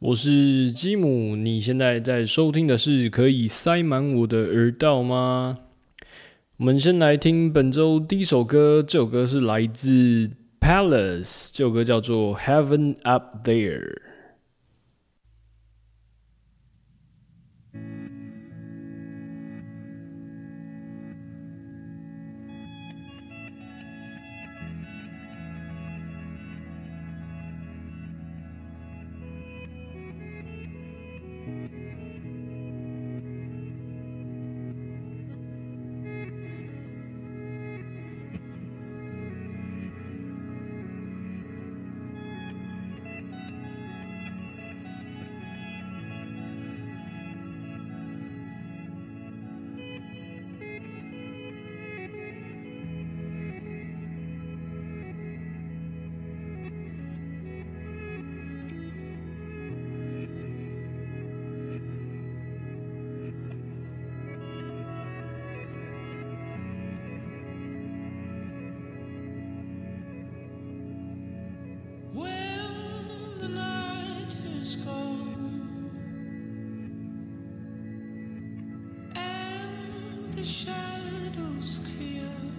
我是吉姆，你现在在收听的是可以塞满我的耳道吗？我们先来听本周第一首歌，这首歌是来自 Palace，这首歌叫做 Heaven Up There。the shadows clear.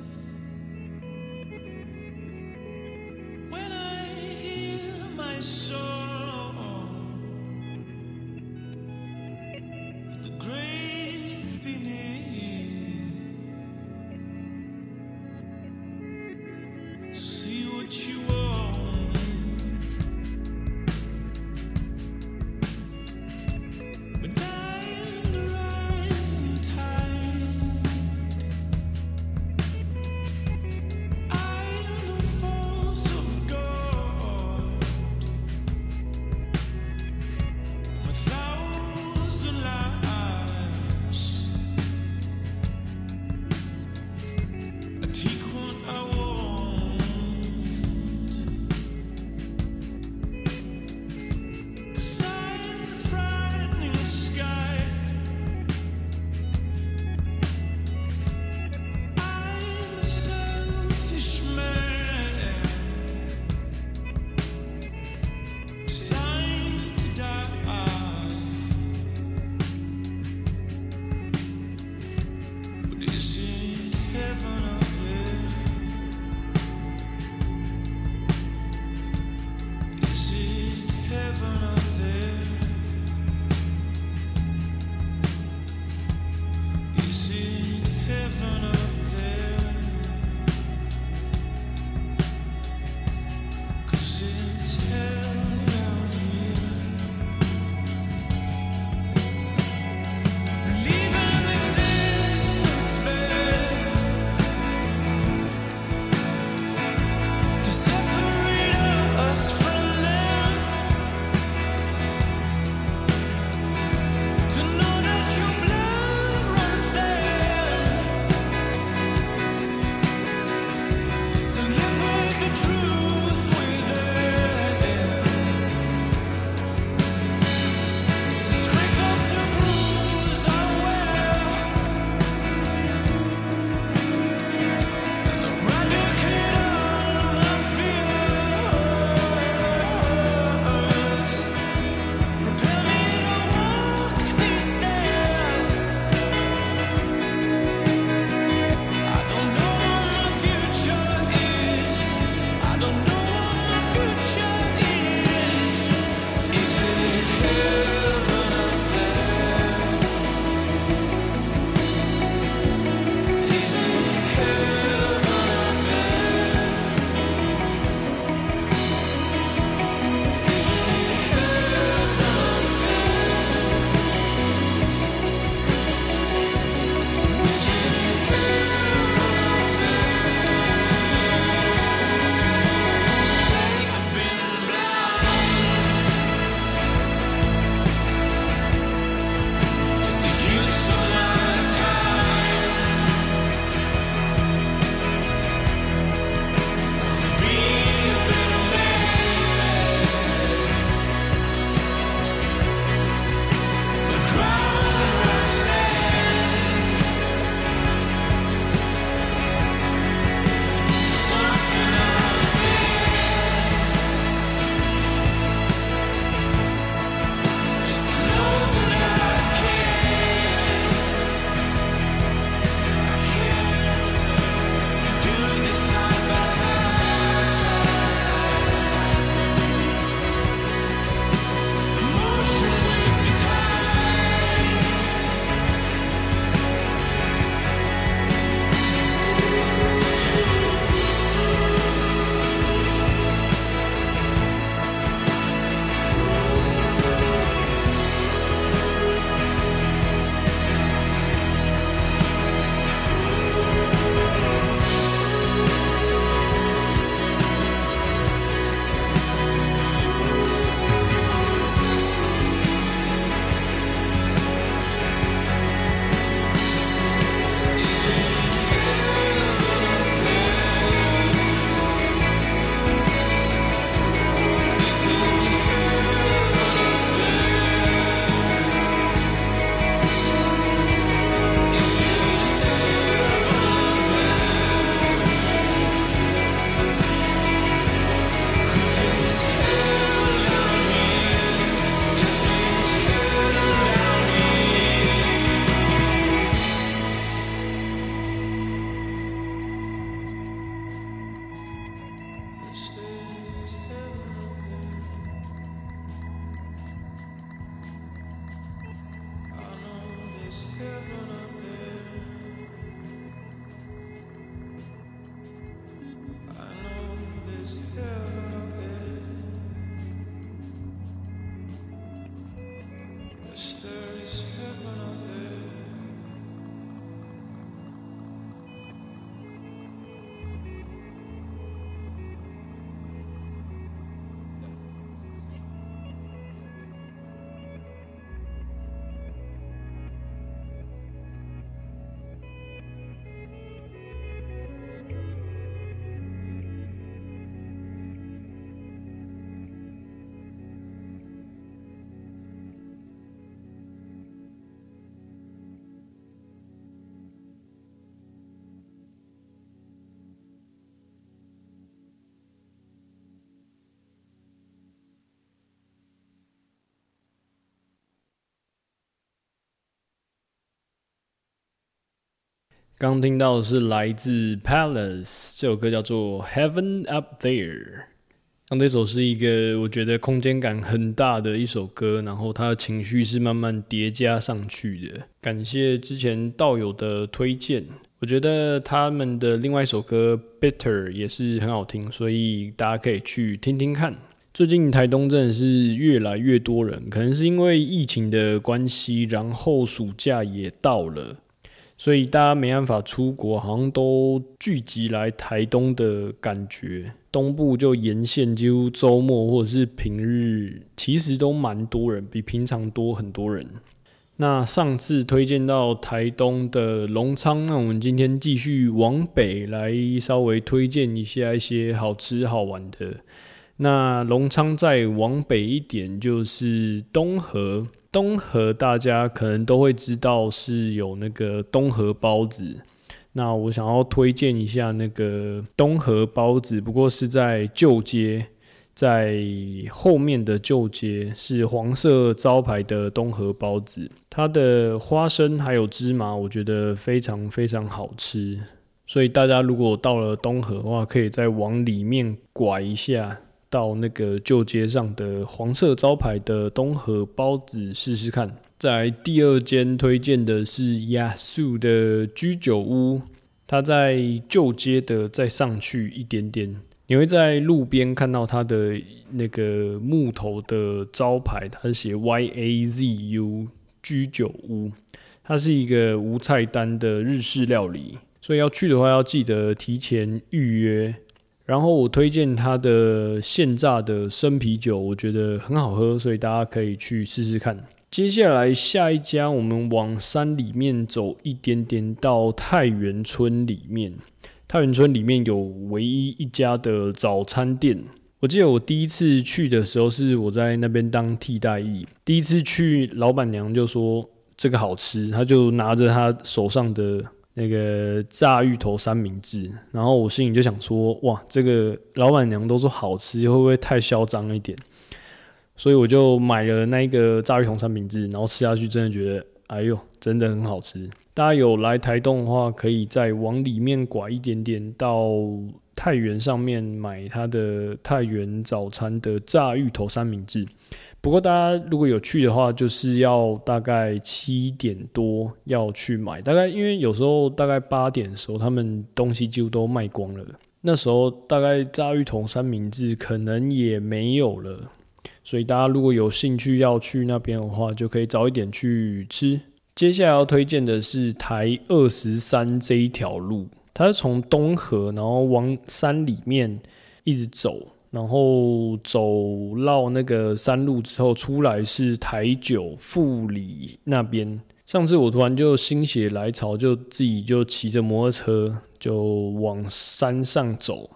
刚听到的是来自 Palace 这首歌，叫做 Heaven Up There。那这首是一个我觉得空间感很大的一首歌，然后它的情绪是慢慢叠加上去的。感谢之前道友的推荐，我觉得他们的另外一首歌 Bitter 也是很好听，所以大家可以去听听看。最近台东真的是越来越多人，可能是因为疫情的关系，然后暑假也到了。所以大家没办法出国，好像都聚集来台东的感觉。东部就沿线，几乎周末或者是平日，其实都蛮多人，比平常多很多人。那上次推荐到台东的隆昌，那我们今天继续往北来，稍微推荐一下一些好吃好玩的。那隆昌再往北一点，就是东河。东河大家可能都会知道是有那个东河包子，那我想要推荐一下那个东河包子，不过是在旧街，在后面的旧街是黄色招牌的东河包子，它的花生还有芝麻，我觉得非常非常好吃，所以大家如果到了东河的话，可以再往里面拐一下。到那个旧街上的黄色招牌的东河包子试试看。在第二间推荐的是亚素的居酒屋，它在旧街的再上去一点点，你会在路边看到它的那个木头的招牌，它是写 Y A Z U 居酒屋，它是一个无菜单的日式料理，所以要去的话要记得提前预约。然后我推荐它的现榨的生啤酒，我觉得很好喝，所以大家可以去试试看。接下来下一家，我们往山里面走一点点，到太原村里面。太原村里面有唯一一家的早餐店。我记得我第一次去的时候是我在那边当替代役，第一次去，老板娘就说这个好吃，他就拿着他手上的。那个炸芋头三明治，然后我心里就想说，哇，这个老板娘都说好吃，会不会太嚣张一点？所以我就买了那个炸芋头三明治，然后吃下去，真的觉得，哎呦，真的很好吃。大家有来台东的话，可以再往里面拐一点点，到太原上面买它的太原早餐的炸芋头三明治。不过大家如果有去的话，就是要大概七点多要去买，大概因为有时候大概八点的时候，他们东西几乎都卖光了。那时候大概炸鱼桶三明治可能也没有了，所以大家如果有兴趣要去那边的话，就可以早一点去吃。接下来要推荐的是台二十三这一条路，它是从东河然后往山里面一直走。然后走绕那个山路之后，出来是台九富里那边。上次我突然就心血来潮，就自己就骑着摩托车就往山上走。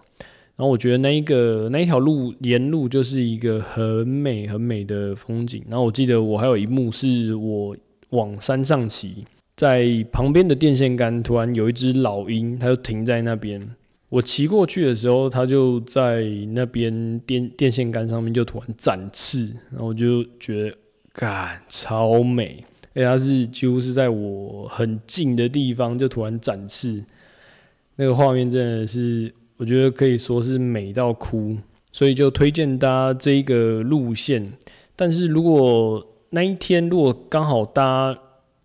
然后我觉得那一个那一条路沿路就是一个很美很美的风景。然后我记得我还有一幕是我往山上骑，在旁边的电线杆突然有一只老鹰，它就停在那边。我骑过去的时候，它就在那边电电线杆上面就突然展翅，然后我就觉得，干超美，而且它是几乎是在我很近的地方就突然展翅，那个画面真的是我觉得可以说是美到哭，所以就推荐大家这一个路线。但是如果那一天如果刚好搭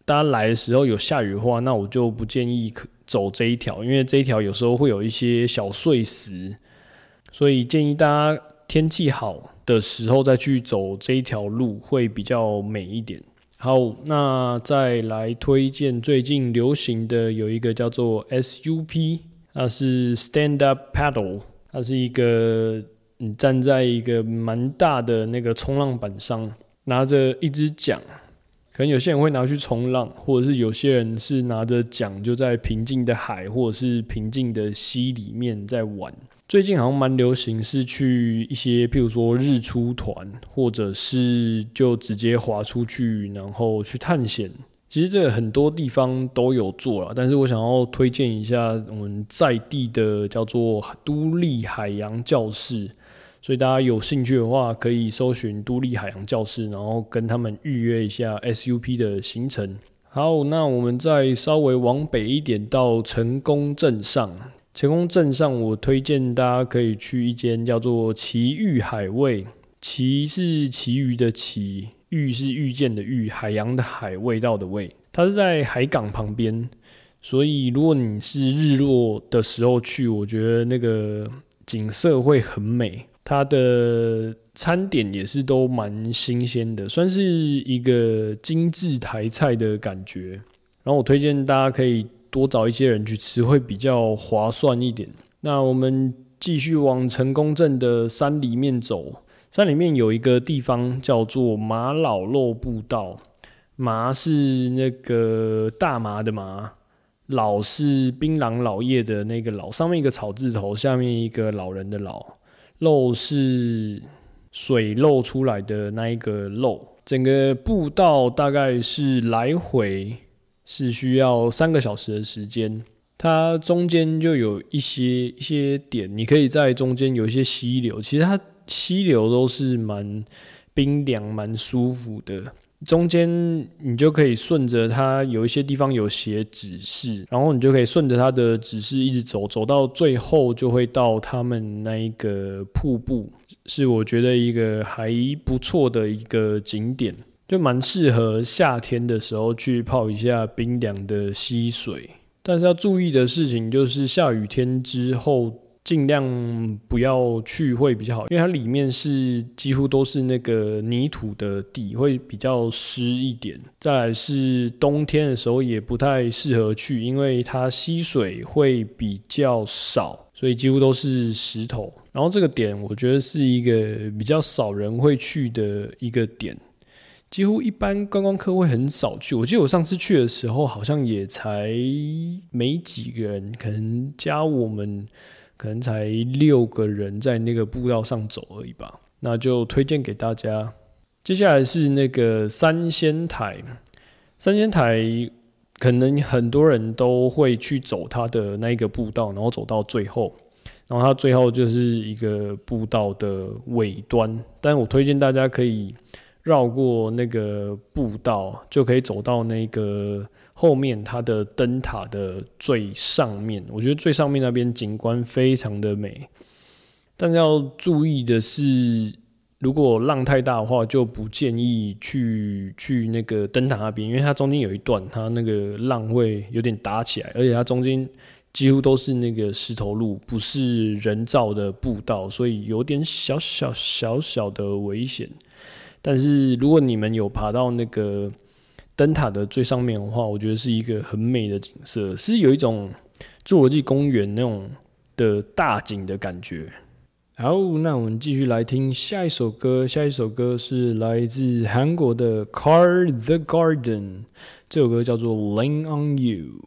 大家来的时候有下雨的话，那我就不建议走这一条，因为这一条有时候会有一些小碎石，所以建议大家天气好的时候再去走这一条路会比较美一点。好，那再来推荐最近流行的有一个叫做 SUP，它是 Stand Up Paddle，它是一个你站在一个蛮大的那个冲浪板上，拿着一支桨，可能有些人会拿去冲浪，或者是有些人是拿着桨就在平静的海或者是平静的溪里面在玩。最近好像蛮流行，是去一些，譬如说日出团，或者是就直接滑出去，然后去探险。其实这个很多地方都有做了，但是我想要推荐一下我们在地的叫做都立海洋教室，所以大家有兴趣的话，可以搜寻都立海洋教室，然后跟他们预约一下 SUP 的行程。好，那我们再稍微往北一点，到成功镇上。成功镇上，我推荐大家可以去一间叫做奇遇海味。奇是奇鱼的奇，遇是遇见的遇，海洋的海，味道的味。它是在海港旁边，所以如果你是日落的时候去，我觉得那个景色会很美。它的餐点也是都蛮新鲜的，算是一个精致台菜的感觉。然后我推荐大家可以。多找一些人去吃会比较划算一点。那我们继续往成功镇的山里面走，山里面有一个地方叫做马老肉步道。麻是那个大麻的麻，老是槟榔老叶的那个老，上面一个草字头，下面一个老人的老，漏是水漏出来的那一个漏。整个步道大概是来回。是需要三个小时的时间，它中间就有一些一些点，你可以在中间有一些溪流，其实它溪流都是蛮冰凉、蛮舒服的。中间你就可以顺着它，有一些地方有写指示，然后你就可以顺着它的指示一直走，走到最后就会到他们那一个瀑布，是我觉得一个还不错的一个景点。就蛮适合夏天的时候去泡一下冰凉的溪水，但是要注意的事情就是下雨天之后尽量不要去会比较好，因为它里面是几乎都是那个泥土的地，会比较湿一点。再来是冬天的时候也不太适合去，因为它吸水会比较少，所以几乎都是石头。然后这个点我觉得是一个比较少人会去的一个点。几乎一般观光客会很少去。我记得我上次去的时候，好像也才没几个人，可能加我们，可能才六个人在那个步道上走而已吧。那就推荐给大家。接下来是那个三仙台，三仙台可能很多人都会去走它的那一个步道，然后走到最后，然后它最后就是一个步道的尾端。但我推荐大家可以。绕过那个步道，就可以走到那个后面它的灯塔的最上面。我觉得最上面那边景观非常的美，但要注意的是，如果浪太大的话，就不建议去去那个灯塔那边，因为它中间有一段，它那个浪会有点打起来，而且它中间几乎都是那个石头路，不是人造的步道，所以有点小小小小的危险。但是如果你们有爬到那个灯塔的最上面的话，我觉得是一个很美的景色，是有一种侏罗纪公园那种的大景的感觉。好，那我们继续来听下一首歌，下一首歌是来自韩国的 Car the Garden，这首歌叫做 Lean on You。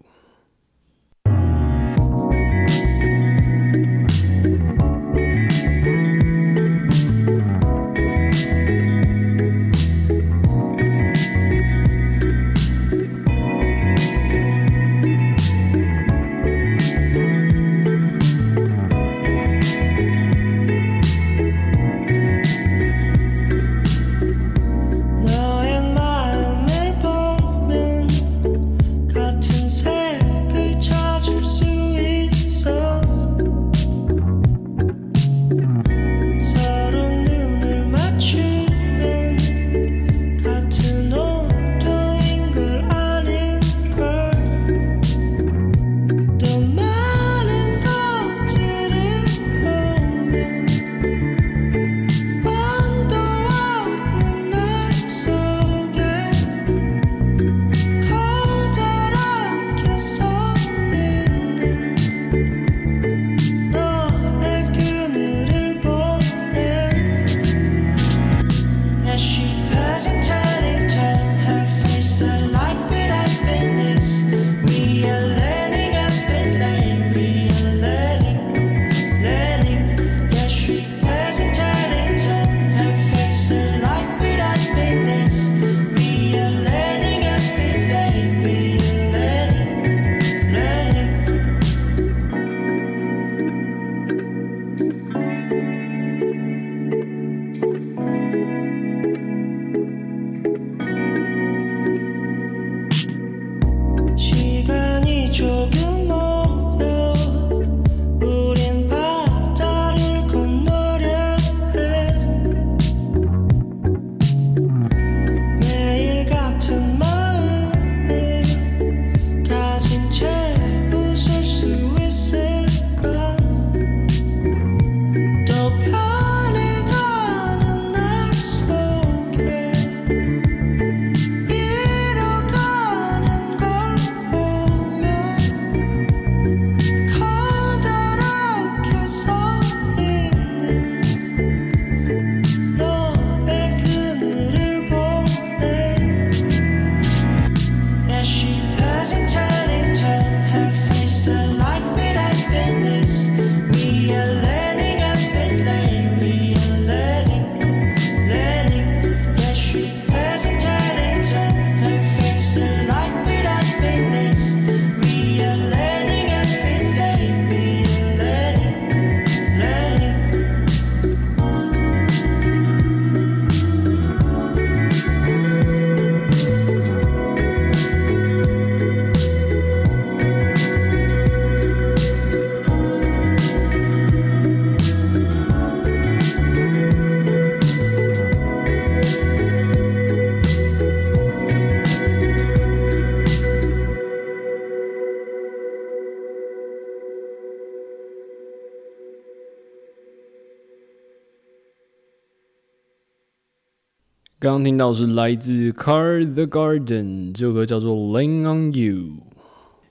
刚刚听到是来自 Car the Garden 这首歌叫做《Lean on You》。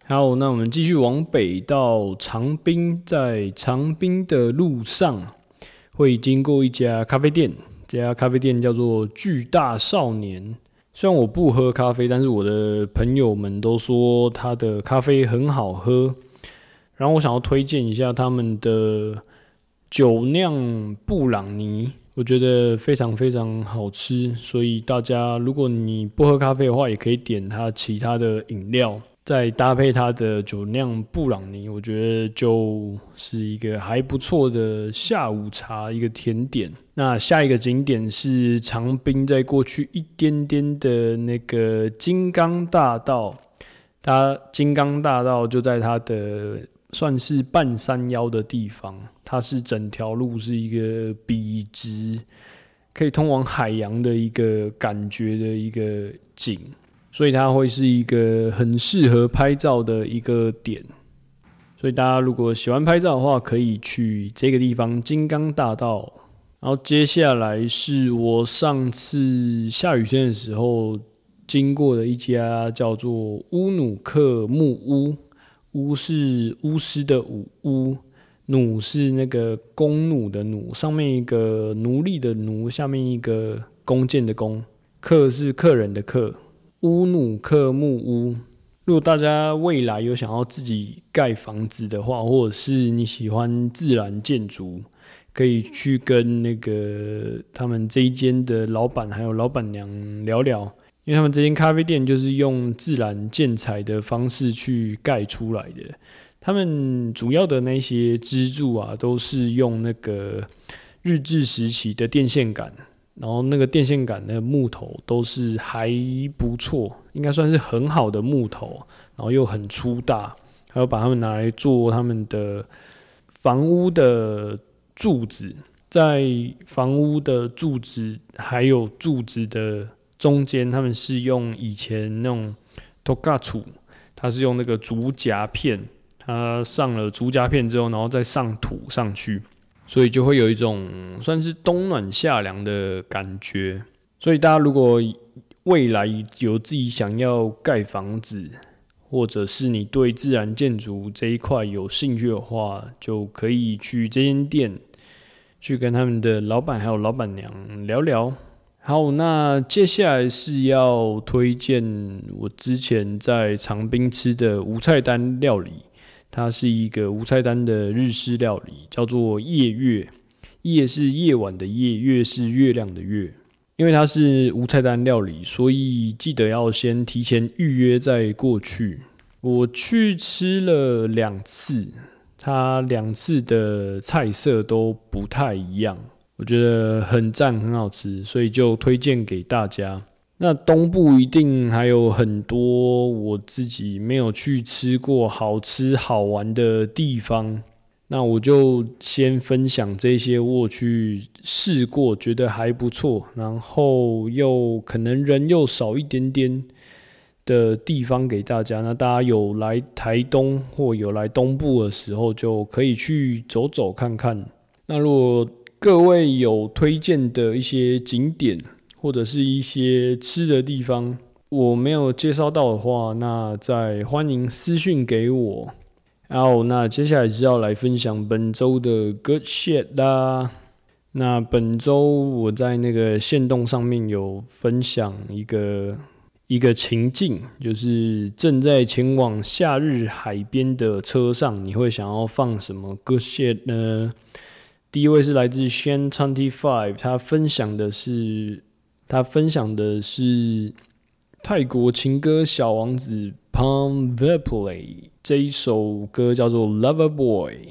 好，那我们继续往北到长滨，在长滨的路上会经过一家咖啡店，这家咖啡店叫做巨大少年。虽然我不喝咖啡，但是我的朋友们都说他的咖啡很好喝。然后我想要推荐一下他们的酒酿布朗尼。我觉得非常非常好吃，所以大家如果你不喝咖啡的话，也可以点它其他的饮料，再搭配它的酒酿布朗尼，我觉得就是一个还不错的下午茶，一个甜点。那下一个景点是长滨，在过去一点点的那个金刚大道，它金刚大道就在它的。算是半山腰的地方，它是整条路是一个笔直，可以通往海洋的一个感觉的一个景，所以它会是一个很适合拍照的一个点。所以大家如果喜欢拍照的话，可以去这个地方金刚大道。然后接下来是我上次下雨天的时候经过的一家叫做乌努克木屋。巫是巫师的巫，巫弩是那个弓弩的弩，上面一个奴隶的奴，下面一个弓箭的弓。客是客人的客，乌弩克木屋。如果大家未来有想要自己盖房子的话，或者是你喜欢自然建筑，可以去跟那个他们这一间的老板还有老板娘聊聊。因为他们这间咖啡店就是用自然建材的方式去盖出来的，他们主要的那些支柱啊，都是用那个日治时期的电线杆，然后那个电线杆的木头都是还不错，应该算是很好的木头，然后又很粗大，还有把它们拿来做他们的房屋的柱子，在房屋的柱子还有柱子的。中间他们是用以前那种 togachu，它是用那个竹夹片，它上了竹夹片之后，然后再上土上去，所以就会有一种算是冬暖夏凉的感觉。所以大家如果未来有自己想要盖房子，或者是你对自然建筑这一块有兴趣的话，就可以去这间店，去跟他们的老板还有老板娘聊聊。好，那接下来是要推荐我之前在长滨吃的无菜单料理，它是一个无菜单的日式料理，叫做夜月。夜是夜晚的夜，月是月亮的月。因为它是无菜单料理，所以记得要先提前预约再过去。我去吃了两次，它两次的菜色都不太一样。我觉得很赞，很好吃，所以就推荐给大家。那东部一定还有很多我自己没有去吃过好吃好玩的地方，那我就先分享这些我去试过，觉得还不错，然后又可能人又少一点点的地方给大家。那大家有来台东或有来东部的时候，就可以去走走看看。那如果各位有推荐的一些景点或者是一些吃的地方，我没有介绍到的话，那再欢迎私讯给我。然后，那接下来是要来分享本周的 Good Shit 啦。那本周我在那个线动上面有分享一个一个情境，就是正在前往夏日海边的车上，你会想要放什么 Good Shit 呢？第一位是来自 Shan Twenty Five，他分享的是他分享的是泰国情歌小王子 Pom Verplay 这一首歌叫做 Lover Boy。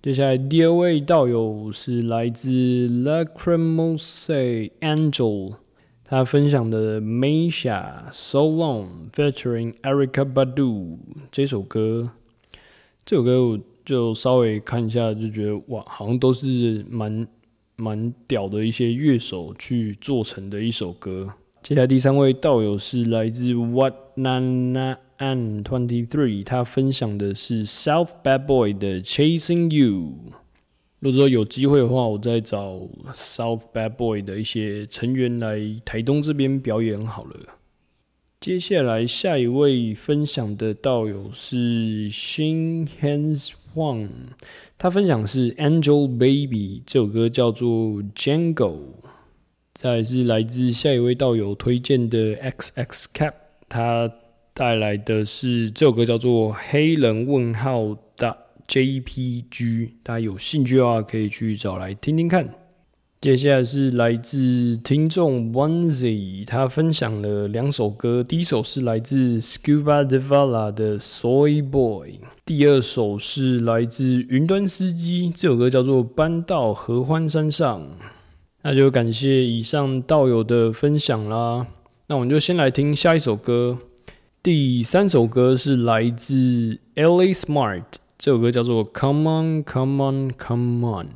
接下来第二位道友是来自 Lacrimose Angel，他分享的 Meisha So Long featuring Erica Badu 这首歌，这首歌我。就稍微看一下，就觉得哇，好像都是蛮蛮屌的一些乐手去做成的一首歌。接下来第三位道友是来自 What Nana An Twenty Three，他分享的是 South Bad Boy 的 Chasing You。如果说有机会的话，我再找 South Bad Boy 的一些成员来台东这边表演好了。接下来下一位分享的道友是 Shin Hands 晃他分享是 Angel Baby 这首歌叫做 Jungle。再是来自下一位道友推荐的 XX Cap，他带来的是这首歌叫做黑人问号的。JPG，大家有兴趣的话可以去找来听听看。接下来是来自听众 Onezy，他分享了两首歌，第一首是来自 Scuba Devala 的 Soy Boy，第二首是来自云端司机，这首歌叫做搬到合欢山上。那就感谢以上道友的分享啦。那我们就先来听下一首歌，第三首歌是来自 Ellie Smart。这首歌叫做《Come On, Come On, Come On》。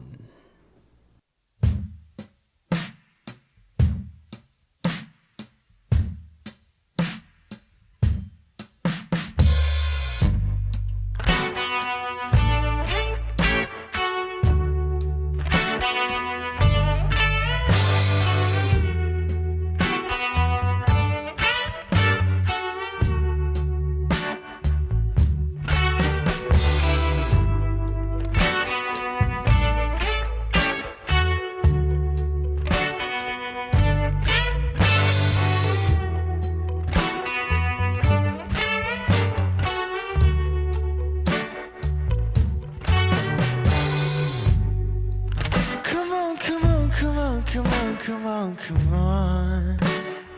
come on, come on, come on.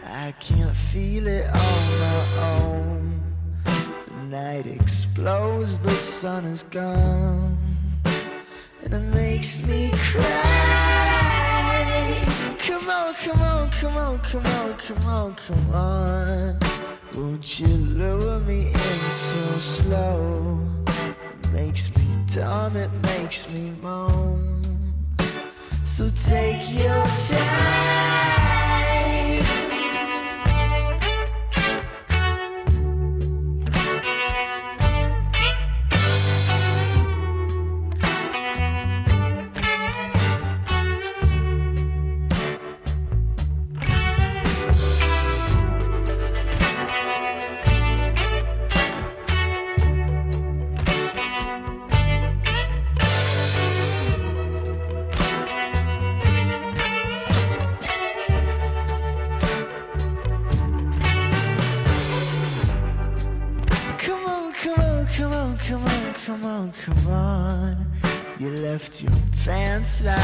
I can't feel it on my own. The night explodes, the sun is gone, and it makes me cry. Come on, come on, come on, come on, come on, come on. Won't you lure me in so slow? It makes me dumb, it makes me moan. So take your time.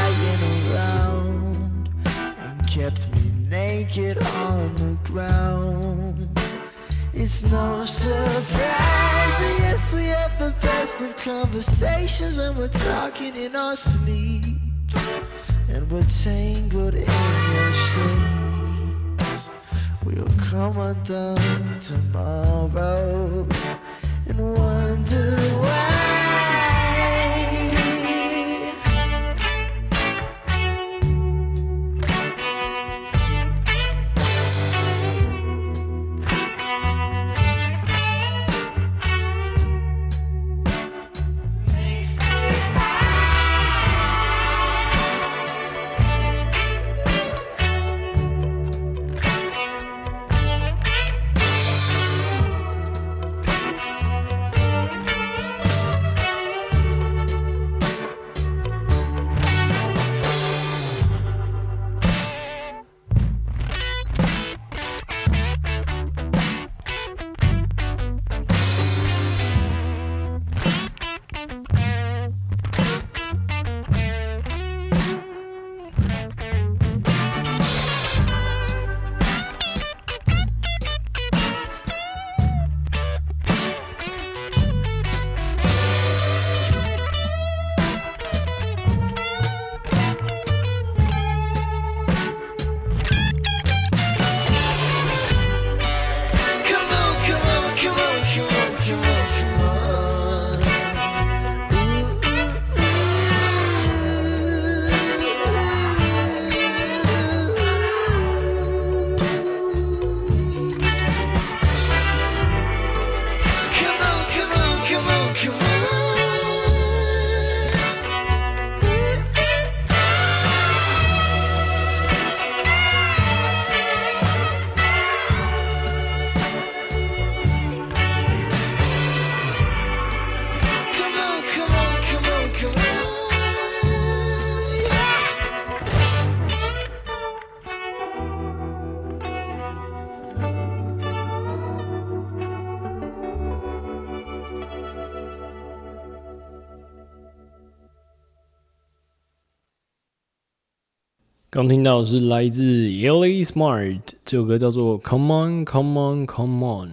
lying around and kept me naked on the ground. It's no surprise, yes, we have the best of conversations when we're talking in our sleep and we're tangled in your shades. We'll come undone tomorrow and wonder why. 刚听到的是来自 Ellie Smart 这首歌叫做《Come On Come On Come On》，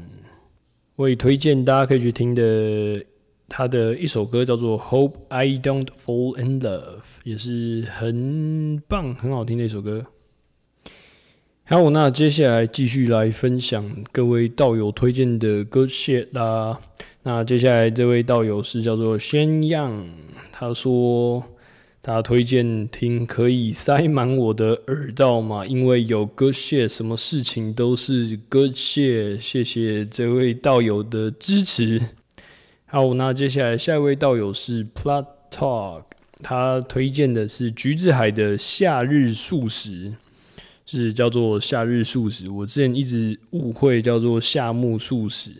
我也推荐大家可以去听的。他的一首歌叫做《Hope I Don't Fall in Love》，也是很棒、很好听的一首歌。好，那接下来继续来分享各位道友推荐的歌 shit 啦。那接下来这位道友是叫做宣样，他说。他推荐听可以塞满我的耳道嘛？因为有歌谢，什么事情都是歌谢。谢谢这位道友的支持。好，那接下来下一位道友是 Plot Talk，他推荐的是橘子海的夏日素食，是叫做夏日素食。我之前一直误会叫做夏目素食，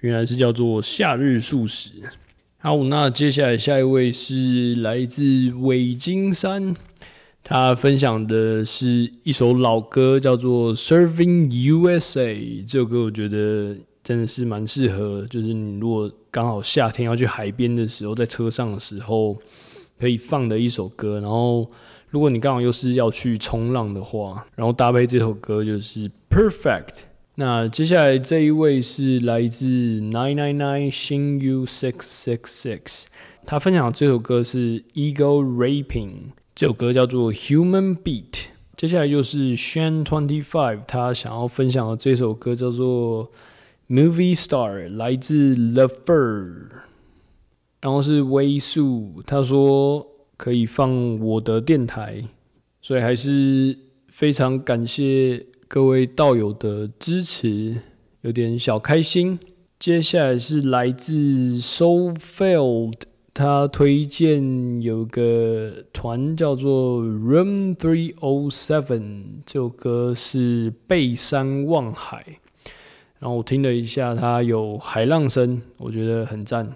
原来是叫做夏日素食。好，那接下来下一位是来自韦金山，他分享的是一首老歌，叫做《Serving USA》。这首歌我觉得真的是蛮适合，就是你如果刚好夏天要去海边的时候，在车上的时候可以放的一首歌。然后，如果你刚好又是要去冲浪的话，然后搭配这首歌就是 Perfect。那接下来这一位是来自 Nine Nine Nine 新 U Six Six Six，他分享的这首歌是 Ego Raping，这首歌叫做 Human Beat。接下来就是 Shan Twenty Five，他想要分享的这首歌叫做 Movie Star，来自 The Fur。然后是微素，他说可以放我的电台，所以还是非常感谢。各位道友的支持，有点小开心。接下来是来自 So Field，他推荐有个团叫做 Room Three O Seven，这首歌是背山望海。然后我听了一下，它有海浪声，我觉得很赞。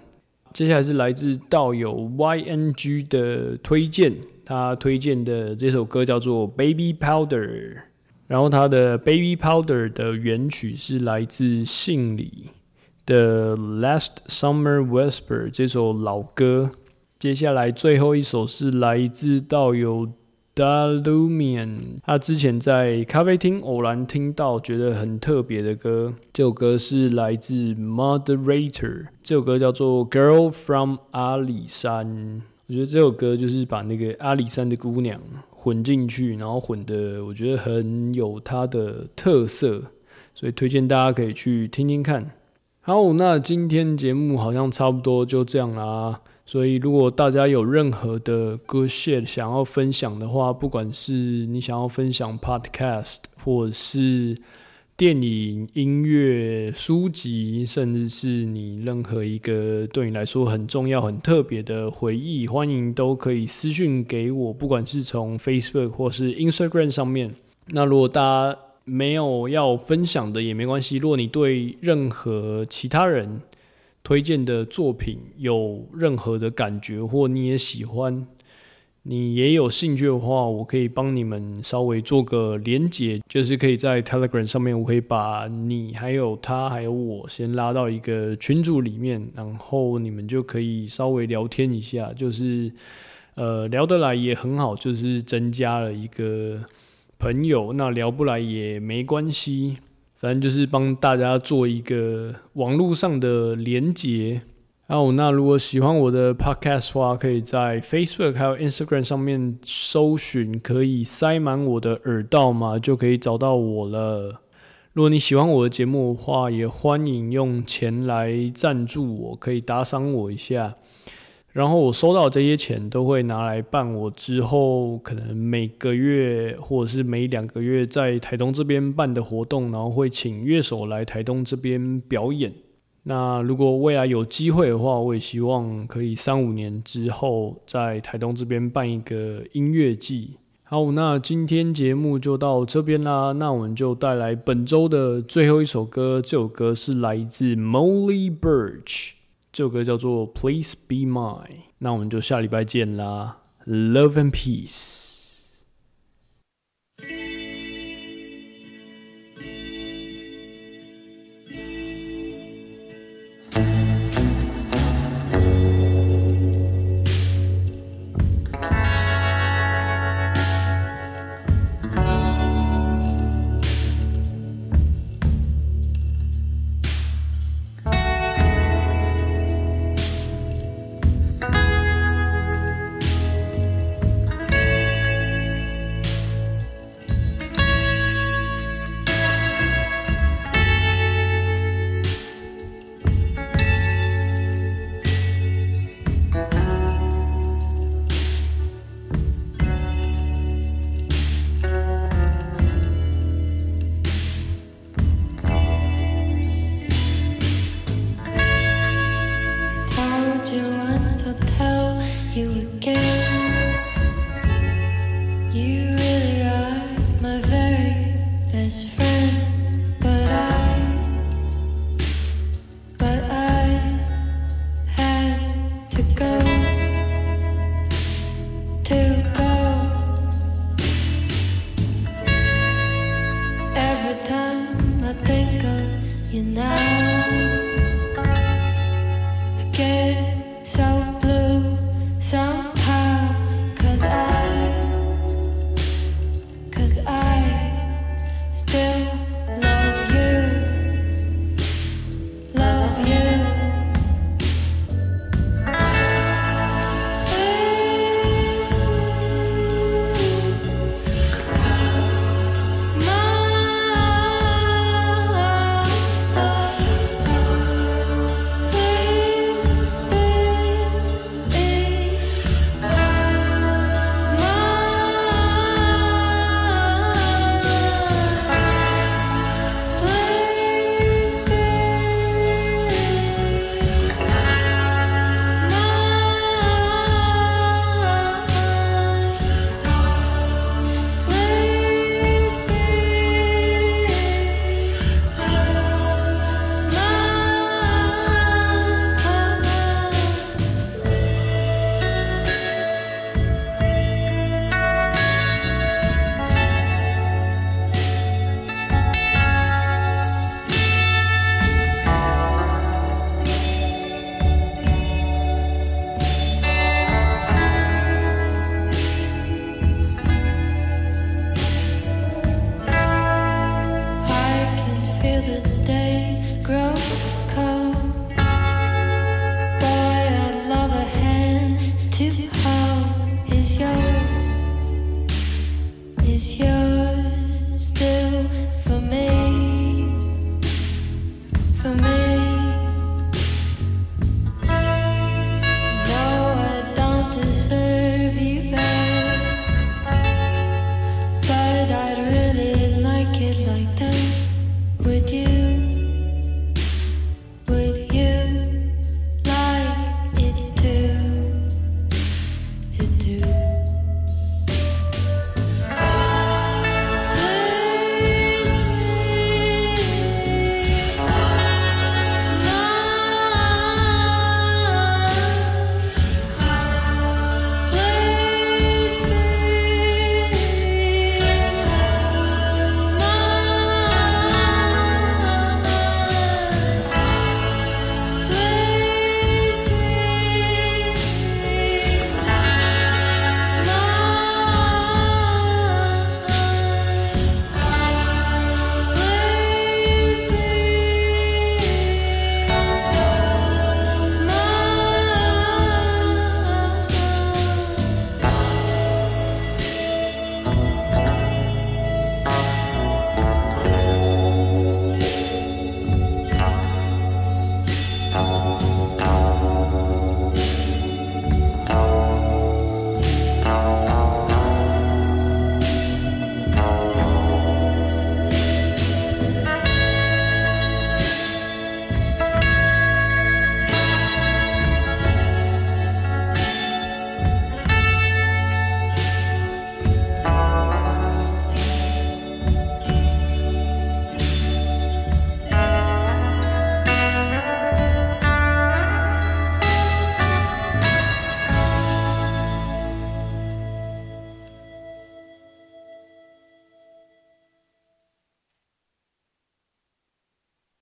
接下来是来自道友 YNG 的推荐，他推荐的这首歌叫做 Baby Powder。然后他的《Baby Powder》的原曲是来自信里的《Last Summer Whisper》这首老歌。接下来最后一首是来自道友 Dalumian，他之前在咖啡厅偶然听到，觉得很特别的歌。这首歌是来自 Moderator，这首歌叫做《Girl from 阿里山》。我觉得这首歌就是把那个阿里山的姑娘。混进去，然后混的我觉得很有它的特色，所以推荐大家可以去听听看。好，那今天节目好像差不多就这样啦。所以如果大家有任何的歌线想要分享的话，不管是你想要分享 podcast 或者是。电影、音乐、书籍，甚至是你任何一个对你来说很重要、很特别的回忆，欢迎都可以私讯给我，不管是从 Facebook 或是 Instagram 上面。那如果大家没有要分享的也没关系，如果你对任何其他人推荐的作品有任何的感觉，或你也喜欢。你也有兴趣的话，我可以帮你们稍微做个连接，就是可以在 Telegram 上面，我可以把你还有他还有我先拉到一个群组里面，然后你们就可以稍微聊天一下，就是呃聊得来也很好，就是增加了一个朋友。那聊不来也没关系，反正就是帮大家做一个网络上的连接。哦，那如果喜欢我的 podcast 话，可以在 Facebook 还有 Instagram 上面搜寻，可以塞满我的耳道嘛，就可以找到我了。如果你喜欢我的节目的话，也欢迎用钱来赞助我，可以打赏我一下。然后我收到这些钱，都会拿来办我之后可能每个月或者是每两个月在台东这边办的活动，然后会请乐手来台东这边表演。那如果未来有机会的话，我也希望可以三五年之后在台东这边办一个音乐季。好，那今天节目就到这边啦。那我们就带来本周的最后一首歌，这首歌是来自 Molly Birch，这首歌叫做 Please Be Mine。那我们就下礼拜见啦，Love and Peace。